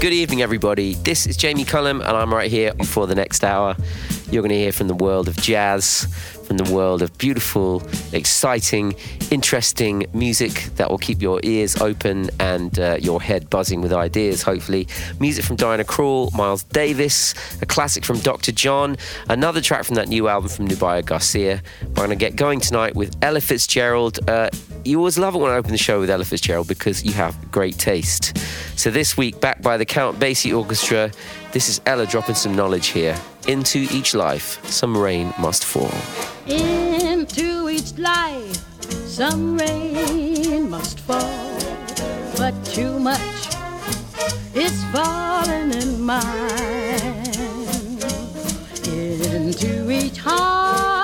Good evening, everybody. This is Jamie Cullum, and I'm right here for the next hour. You're going to hear from the world of jazz, from the world of beautiful, exciting, interesting music that will keep your ears open and uh, your head buzzing with ideas, hopefully. Music from Diana Krall, Miles Davis, a classic from Dr. John, another track from that new album from Nubya Garcia. We're going to get going tonight with Ella Fitzgerald. Uh, you always love it when I open the show with Ella Fitzgerald because you have great taste. So this week, backed by the Count Basie Orchestra, this is Ella dropping some knowledge here. Into each life, some rain must fall. Into each life, some rain must fall, but too much is falling in mine. Into each heart,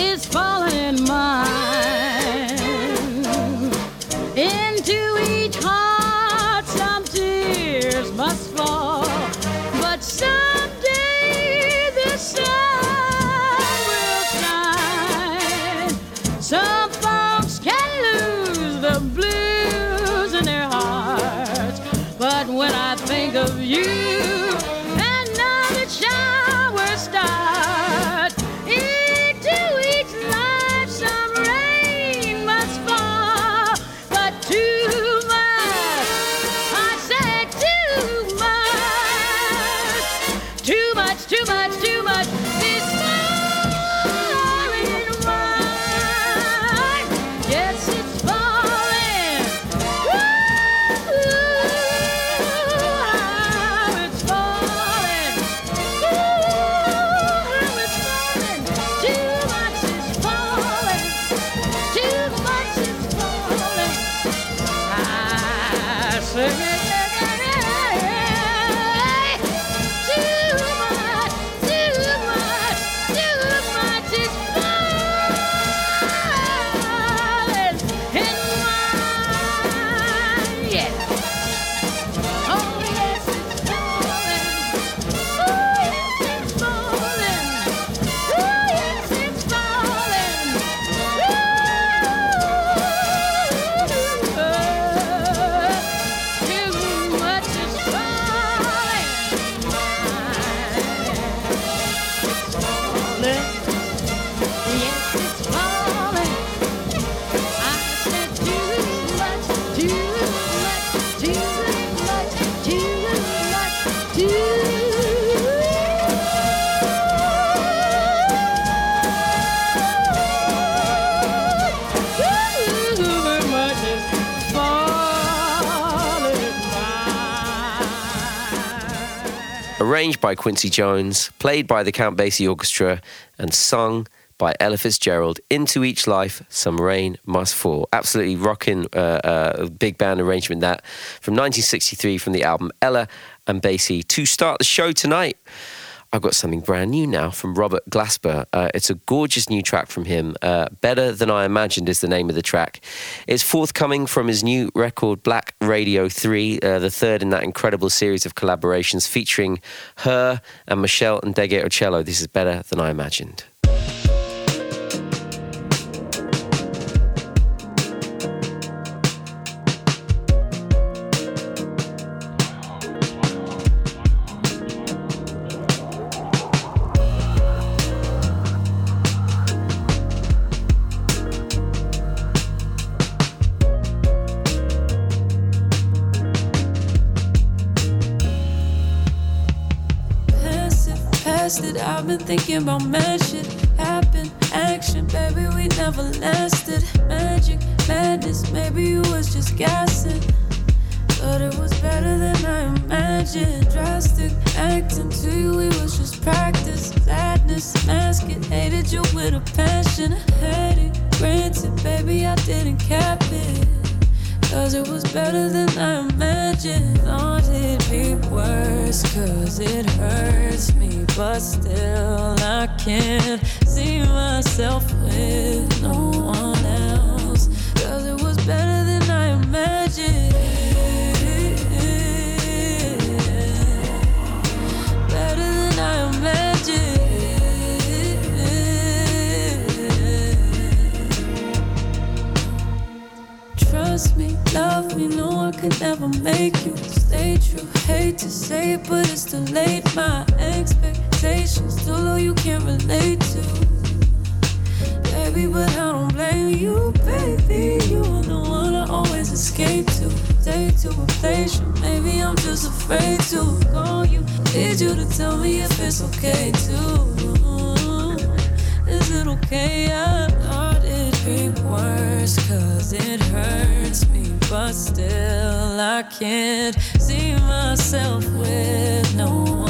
is falling in mine. Arranged by Quincy Jones, played by the Count Basie Orchestra, and sung by Ella Fitzgerald. Into each life, some rain must fall. Absolutely rocking uh, uh, big band arrangement that from 1963 from the album Ella and Basie. To start the show tonight, I've got something brand new now from Robert Glasper. Uh, it's a gorgeous new track from him. Uh, Better Than I Imagined is the name of the track. It's forthcoming from his new record, Black Radio 3, uh, the third in that incredible series of collaborations featuring her and Meshell Ndegeocello. This is Better Than I Imagined. About shit. Happen, action, baby, we never lasted. Magic, madness, maybe you was just gassing. But it was better than I imagined. Drastic acting to you, it was just practice. need you with a passion. I had it granted, baby, I didn't cap it. Cause it was better than I imagined. Thought it'd be worse, cause it hurts me. But still, I can't see myself with no one could never make you stay true. Hate to say it, but it's too late. My expectations too low, you can't relate to. Baby, but I don't blame you, baby. You are the one I always escape to. Take to a place, maybe I'm just afraid to call you. Need you to tell me if it's okay too. Is it okay? I thought it'd be worse, cause it hurts me. But still, I can't see myself with no one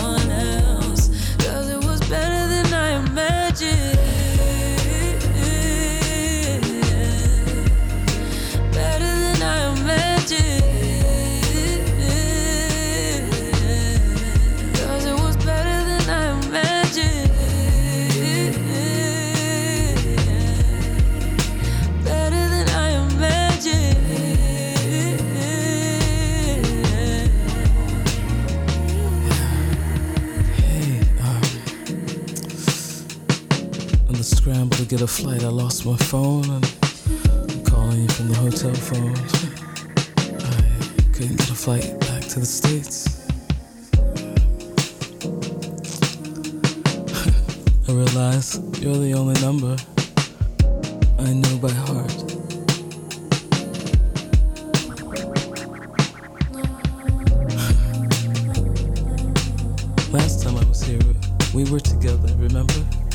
get a flight, I lost my phone and I'm calling you from the hotel phone. I couldn't get a flight back to the States. I realize you're the only number I know by heart. Last time I was here, we were together, remember?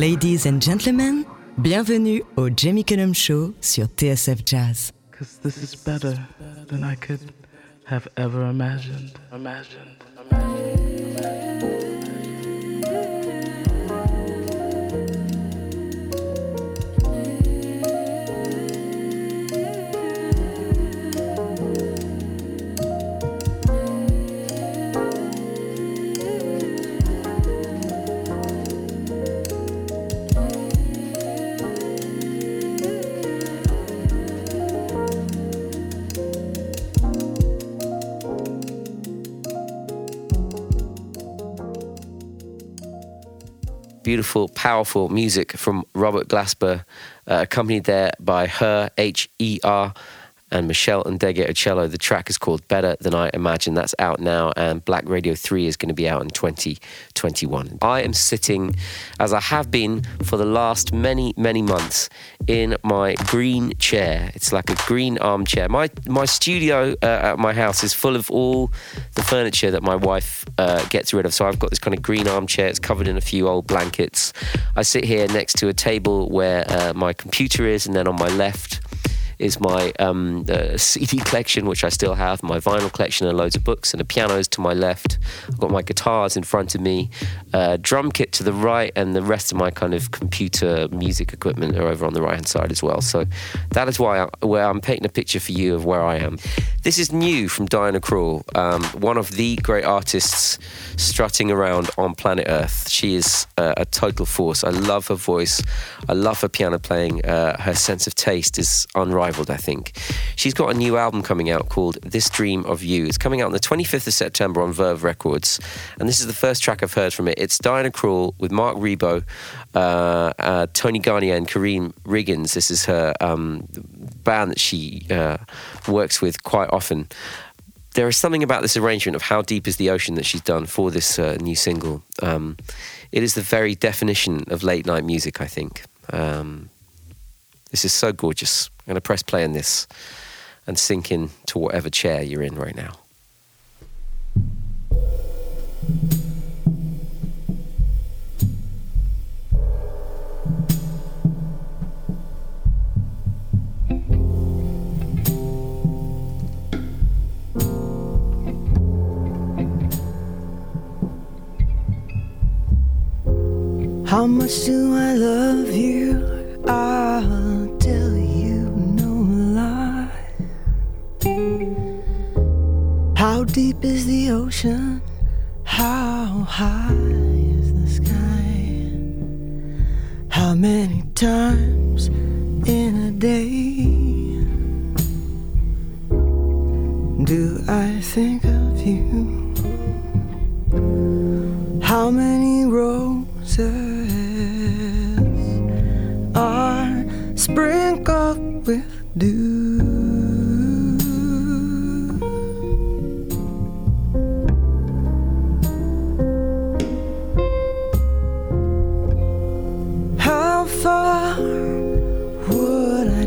Ladies and gentlemen, bienvenue au Jamie Cullum Show sur TSF Jazz. Cause this is better than I could have ever imagined. Imagined. Imagined. Beautiful, powerful music from Robert Glasper, uh, accompanied there by her, H E R, and Meshell Ndegeocello. The track is called Better Than I Imagined. That's out now, and Black Radio 3 is going to be out in 2021. I am sitting, as I have been for the last many, many months, in my green chair. It's like a green armchair. My, my studio uh, at my house is full of all the furniture that my wife uh, gets rid of. So I've got this kind of green armchair. It's covered in a few old blankets. I sit here next to a table where uh, my computer is, and then on my left, is my um, uh, CD collection, which I still have, my vinyl collection, and loads of books, and the piano's to my left. I've got my guitars in front of me, uh, drum kit to the right, and the rest of my kind of computer music equipment are over on the right hand side as well. So that is why I, where I'm painting a picture for you of where I am. This is new from Diana Krall, um, one of the great artists strutting around on planet Earth. She is uh, a total force. I love her voice. I love her piano playing. Uh, her sense of taste is unrivaled, I think. She's got a new album coming out called This Dream of You. It's coming out on the 25th of September on Verve Records. And this is the first track I've heard from it. It's Diana Krall with Marc Ribot, uh, uh, Tony Garnier, and Karriem Riggins. This is her um, band that she uh, works with quite often there is something about this arrangement of how deep is the ocean that she's done for this uh, new single. Um, it is the very definition of late night music, I think. Um, this is so gorgeous. Going to press play on this and sink in to whatever chair you're in right now. How much do I love you? I'll How deep is the ocean? How high is the sky? How many times in a day do I think of you? How many roses? are sprinkled with dew.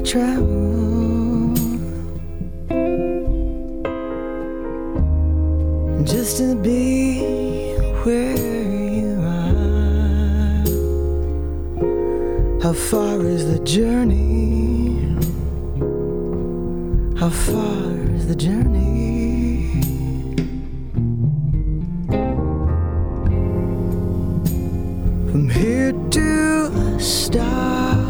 Travel just to be where? You are. How far is the journey? How far is the journey? From here to a star.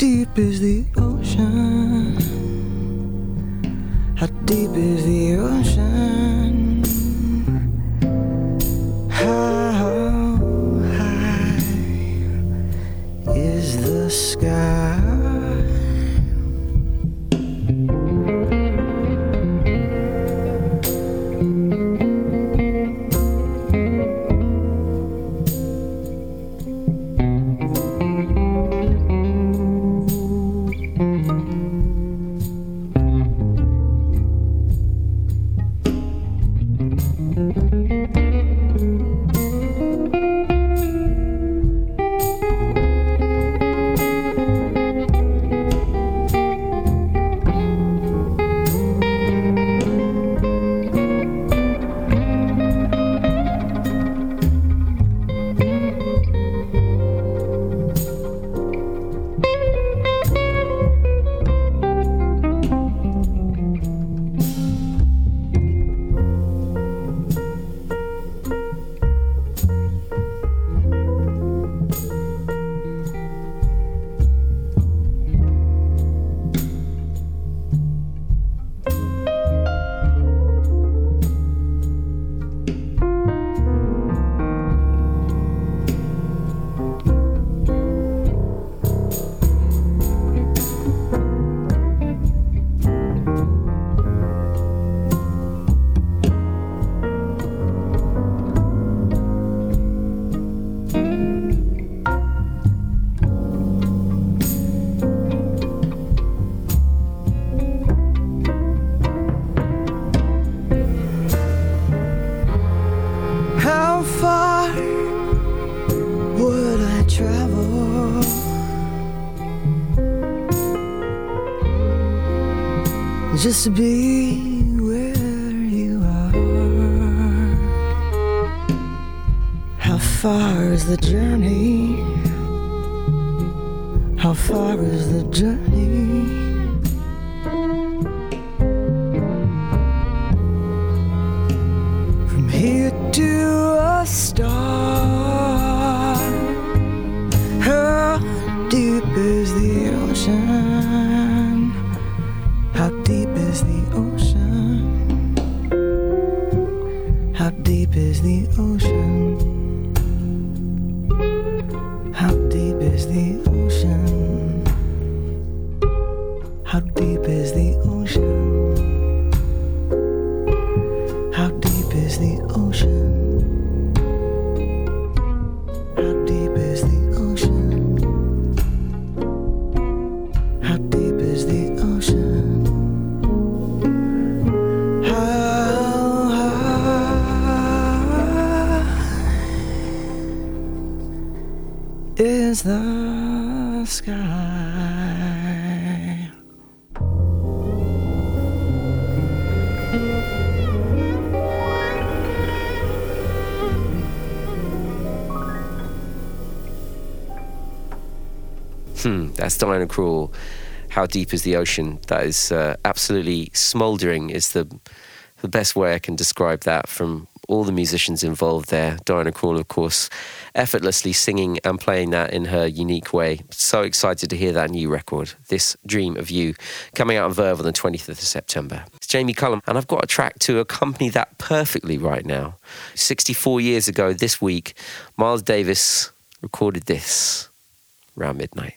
Deep is the ocean? How deep is the ocean? To be is the sky? Hmm, that's Diana Krall. How deep is the ocean? That is uh, absolutely smouldering. Is the the best way I can describe that from all the musicians involved there. Diana Krall, of course, effortlessly singing and playing that in her unique way. So excited to hear that new record, This Dream of You, coming out on Verve on the 20th of September. It's Jamie Cullum, and I've got a track to accompany that perfectly right now. 64 years ago this week, Miles Davis recorded this around midnight.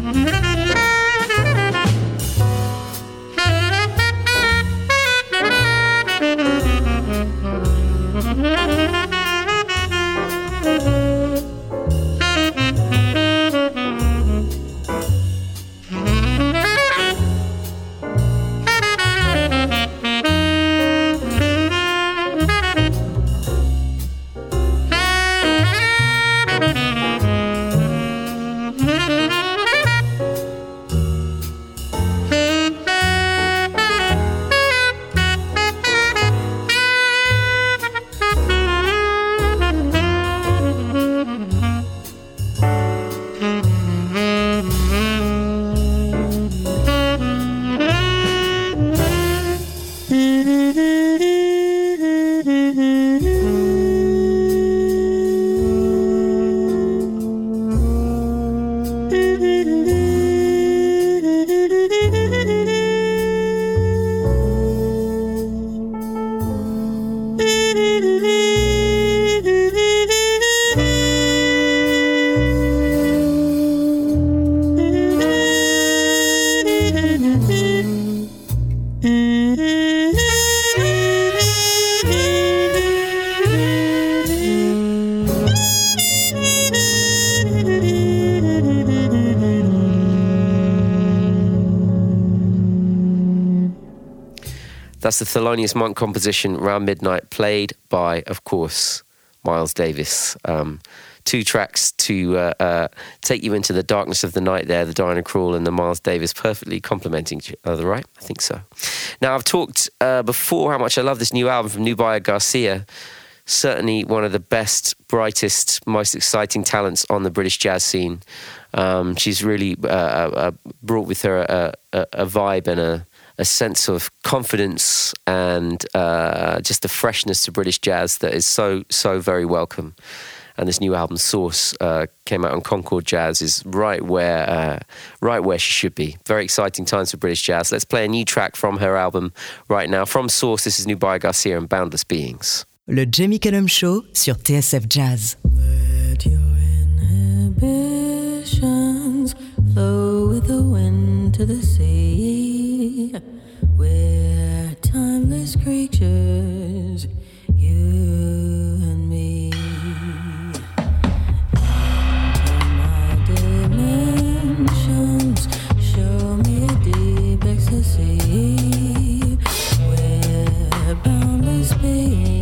Mm-hmm. That's the Thelonious Monk composition, Round Midnight, played by, of course, Miles Davis. Um, two tracks to uh, uh, take you into the darkness of the night there, the Diana Krall and the Miles Davis, perfectly complementing each other, right? I think so. Now, I've talked uh, before how much I love this new album from Nubya Garcia. Certainly one of the best, brightest, most exciting talents on the British jazz scene. Um, she's really uh, uh, brought with her a, a, a vibe and a, a sense of confidence and uh, just a freshness to British jazz that is so so very welcome. And this new album, Source, uh, came out on Concord Jazz, is right where uh, right where she should be. Very exciting times for British jazz. Let's play a new track from her album right now. From Source, this is Nubya Garcia and Boundless Beings. Le Jamie Cullum Show sur TSF Jazz. Let your inhibitions flow with the wind to the sea. We're timeless creatures, you and me. Enter my dimensions, show me a deep ecstasy. We're boundless beings,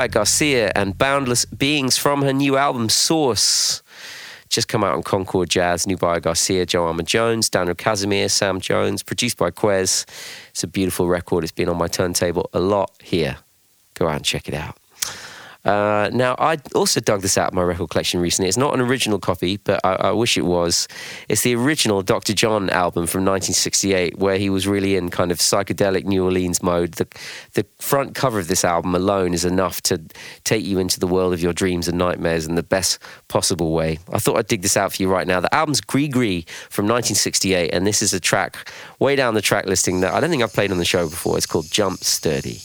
Nubya Garcia and Boundless Beings from her new album Source. Just come out on Concord Jazz, New Nubya Garcia, Armon-Jones, Daniel Casimir, Sam Jones, produced by Kwes. It's a beautiful record. It's been on my turntable a lot here. Go out and check it out. Uh, now, I also dug this out of my record collection recently. It's not an original copy, but I, I wish it was. It's the original Dr. John album from 1968, where he was really in kind of psychedelic New Orleans mode. The, the front cover of this album alone is enough to take you into the world of your dreams and nightmares in the best possible way. I thought I'd dig this out for you right now. The album's Gree from 1968, and this is a track way down the track listing that I don't think I've played on the show before. It's called Jump Sturdy.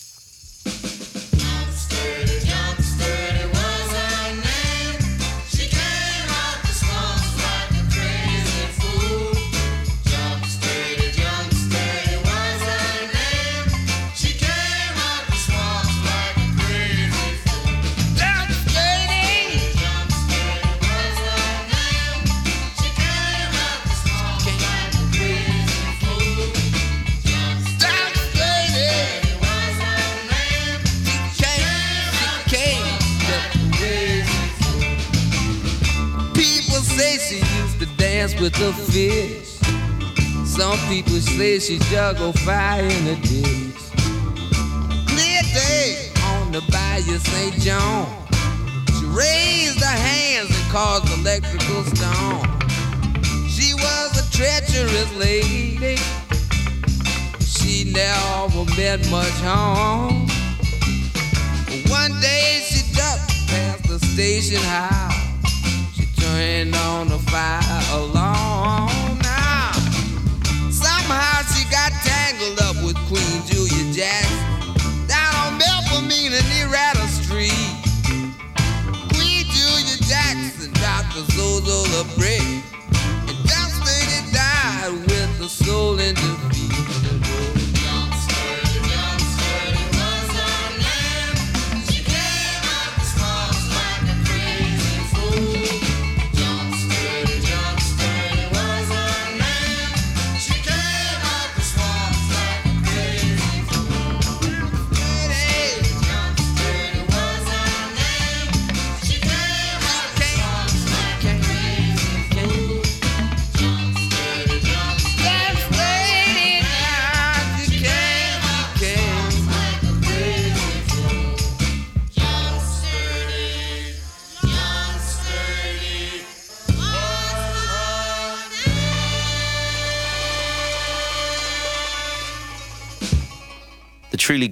with the fish. Some people say she juggle fire in the ditch. Clear day on the bayou St. John. She raised her hands and caused electrical storm. She was a treacherous lady. She never meant much harm. One day she ducked past the station house.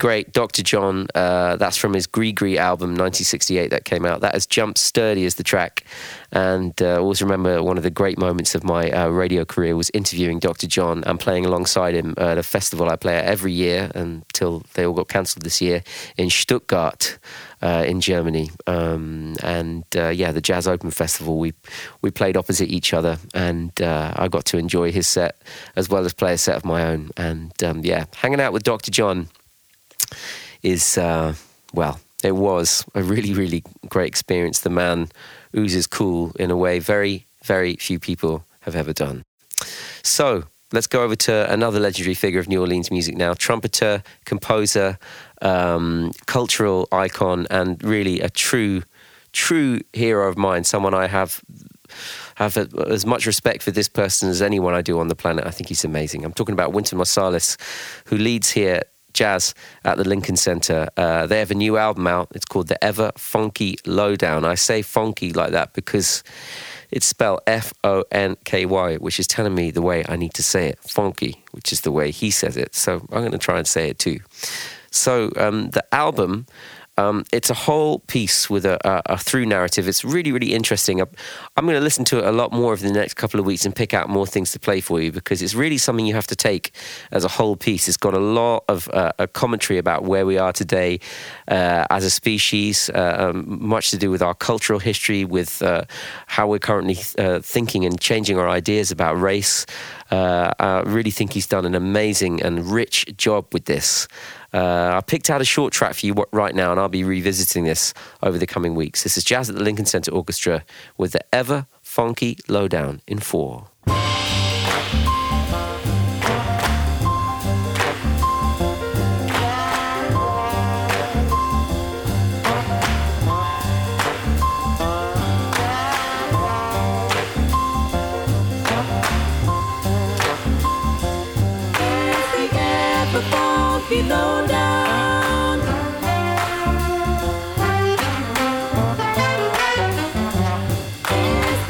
Great Dr. John. Uh, that's from his Gris-Gris album, 1968, that came out. That has jumped sturdy as the track. And uh, always remember one of the great moments of my uh, radio career was interviewing Dr. John and playing alongside him at a festival I play at every year until they all got cancelled this year in Stuttgart. Uh, in Germany, um, and uh, yeah, the Jazz Open Festival. We we played opposite each other, and uh, I got to enjoy his set as well as play a set of my own. And um, yeah, hanging out with Dr. John is, uh, well, it was a really, really great experience. The man oozes cool in a way very, very few people have ever done. So let's go over to another legendary figure of New Orleans music now trumpeter, composer, um, cultural icon, and really a true, true hero of mine. Someone I have have as much respect for this person as anyone I do on the planet. I think he's amazing. I'm talking about Wynton Marsalis, who leads here jazz at the Lincoln Center. Uh, they have a new album out. It's called The Ever Funky Lowdown. I say funky like that because it's spelled F O N K Y, which is telling me the way I need to say it. Funky, which is the way he says it. So I'm going to try and say it too. So um, the album. Um, it's a whole piece with a, a, a, through narrative. It's really, really interesting. I'm, I'm going to listen to it a lot more over the next couple of weeks and pick out more things to play for you because it's really something you have to take as a whole piece. It's got a lot of uh, a commentary about where we are today uh, as a species, uh, um, much to do with our cultural history, with uh, how we're currently uh, thinking and changing our ideas about race. Uh, I really think he's done an amazing and rich job with this. Uh, I picked out a short track for you right now, and I'll be revisiting this over the coming weeks. This is Jazz at the Lincoln Center Orchestra with the ever funky lowdown in four.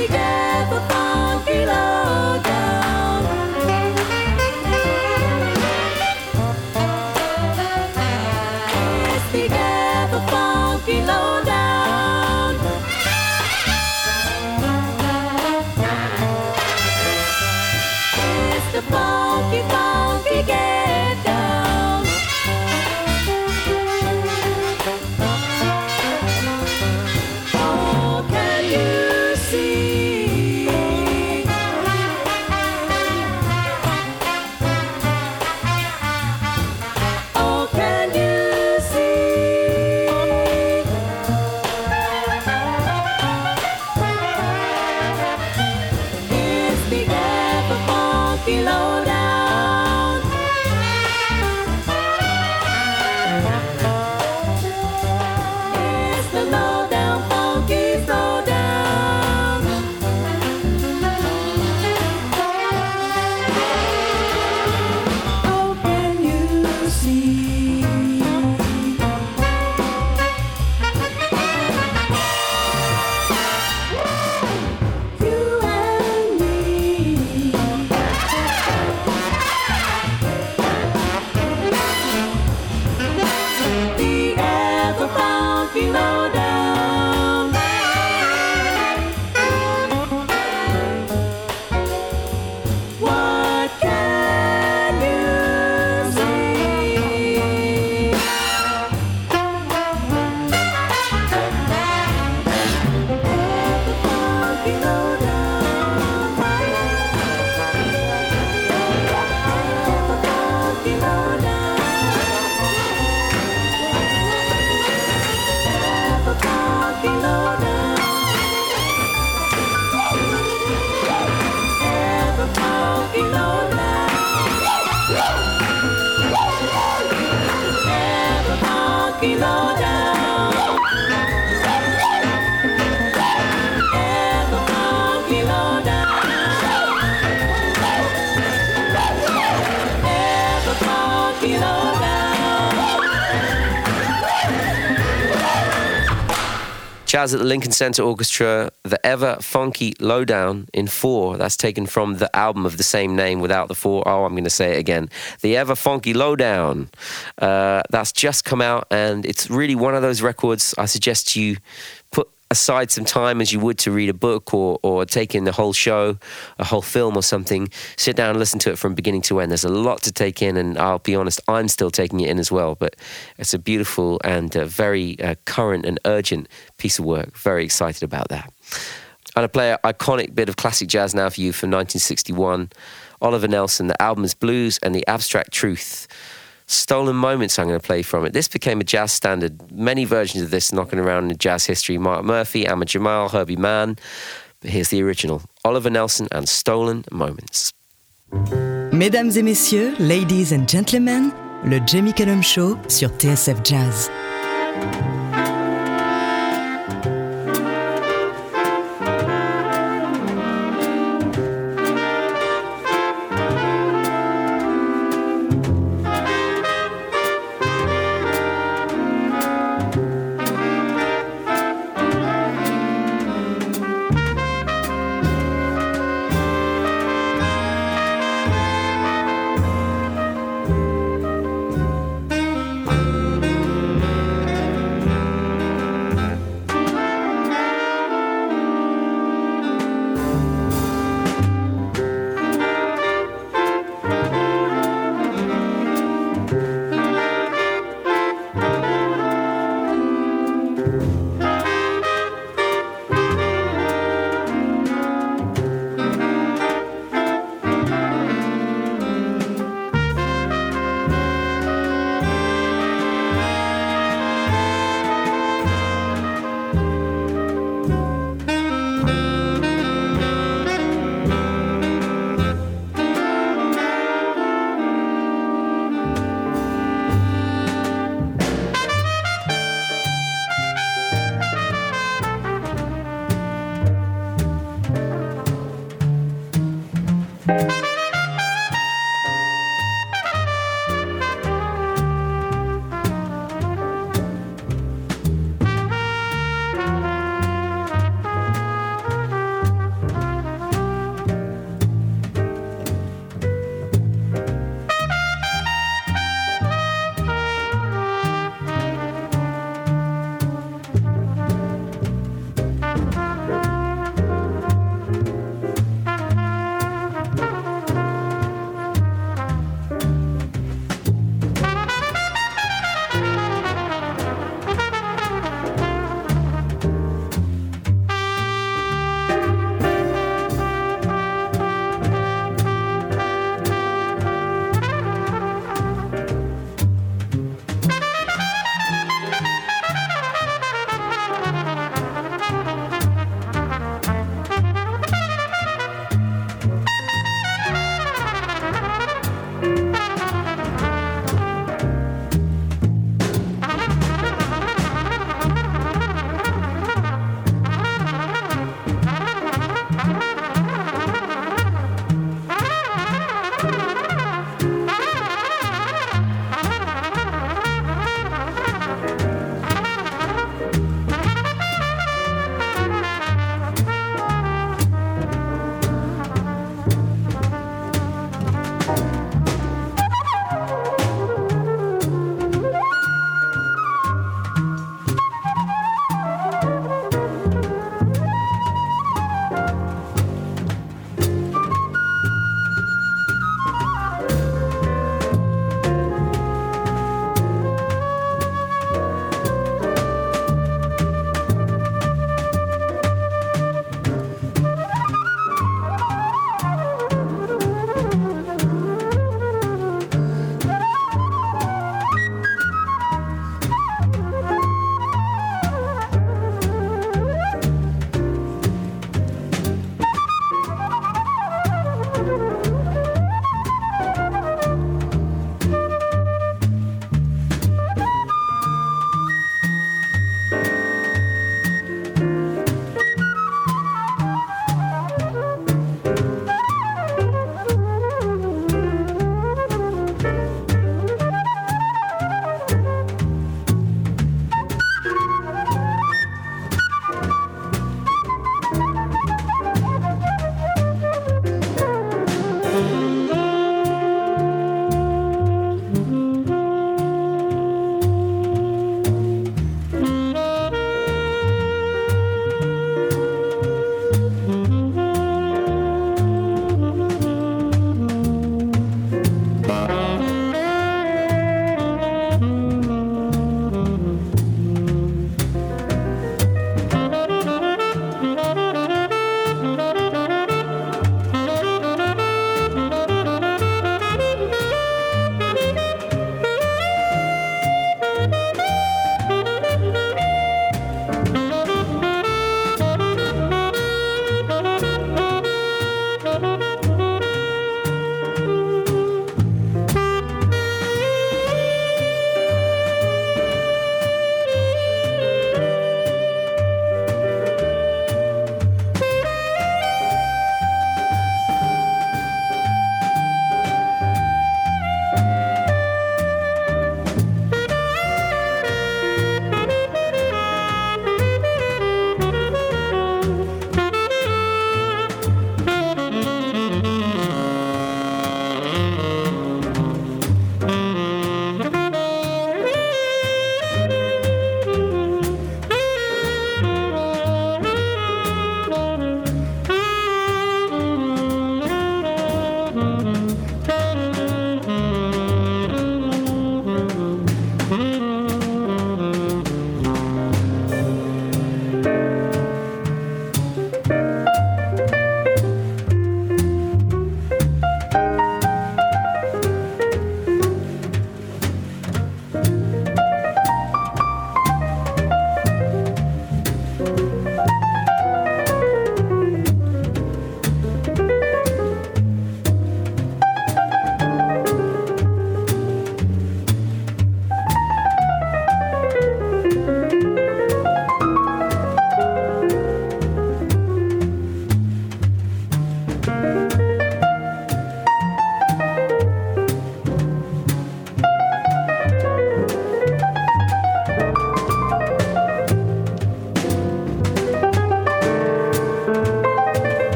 It's Jazz at the Lincoln Center Orchestra, the ever funky lowdown in four. That's taken from the album of the same name without the four. Oh, I'm going to say it again. The ever funky lowdown. Uh, that's just come out, and it's really one of those records I suggest you aside some time as you would to read a book or, or take in the whole show, a whole film or something. Sit down and listen to it from beginning to end. There's a lot to take in, and I'll be honest, I'm still taking it in as well. But it's a beautiful and very uh, current and urgent piece of work. Very excited about that. I'm going to play an iconic bit of classic jazz now for you from 1961. Oliver Nelson, the album is Blues and the Abstract Truth. Stolen Moments, I'm going to play from it. This became a jazz standard. Many versions of this knocking around in jazz history. Mark Murphy, Ahmad Jamal, Herbie Mann. But here's the original Oliver Nelson and Stolen Moments. Mesdames et messieurs, ladies and gentlemen, le Jamie Cullum Show sur TSF Jazz.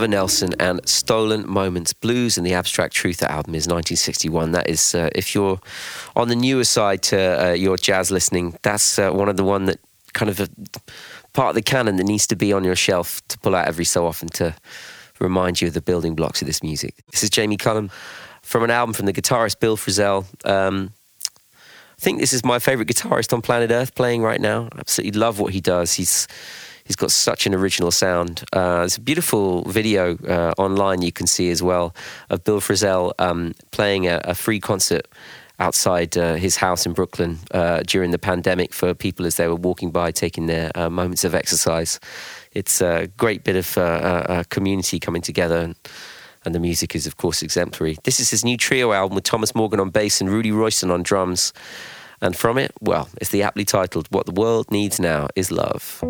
Oliver Nelson and Stolen Moments Blues and the Abstract Truth album is 1961. That is, uh, if you're on the newer side to uh, your jazz listening, that's uh, one of the one that kind of a part of the canon that needs to be on your shelf to pull out every so often to remind you of the building blocks of this music. This is Jamie Cullum from an album from the guitarist Bill Frisell. Um, I think this is my favorite guitarist on planet Earth playing right now. Absolutely love what he does. He's He's got such an original sound. Uh, there's a beautiful video uh, online you can see as well of Bill Frisell um, playing a, a, free concert outside uh, his house in Brooklyn uh, during the pandemic for people as they were walking by taking their uh, moments of exercise. It's a great bit of uh, community coming together. And, and the music is, of course, exemplary. This is his new trio album with Thomas Morgan on bass and Rudy Royston on drums. And from it, well, it's the aptly titled What the World Needs Now is Love.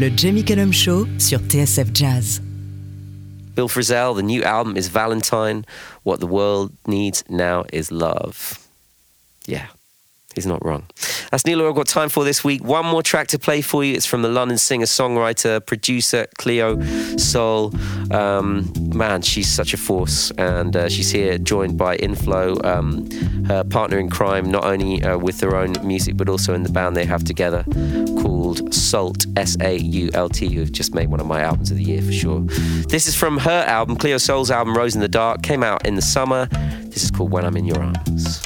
Le Jamie Cullum Show sur TSF Jazz. Bill Frisell, the new album is Valentine. What the world needs now is love. Yeah, he's not wrong. That's Neil I've got time for this week. One more track to play for you. It's from the London singer, songwriter, producer Cleo Sol. Um, man, she's such a force, and uh, she's here joined by Inflo, um, her partner in crime, not only uh, with their own music but also in the band they have together called SAULT S A U L T, who've just made one of my albums of the year for sure. This is from her album, Cleo Sol's album, Rose in the Dark, came out in the summer. This is called When I'm in Your Arms.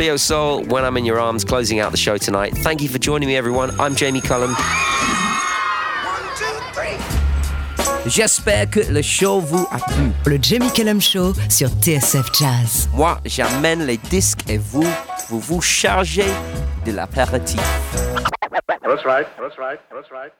Cleo Soul, When I'm in Your Arms, closing out the show tonight. Thank you for joining me, everyone. I'm Jamie Cullum. J'espère que le show vous a plu. Le Jamie Cullum Show sur TSF Jazz. Moi, j'amène les disques et vous, vous vous chargez de l'apéritif. That's right. That's right. That's right.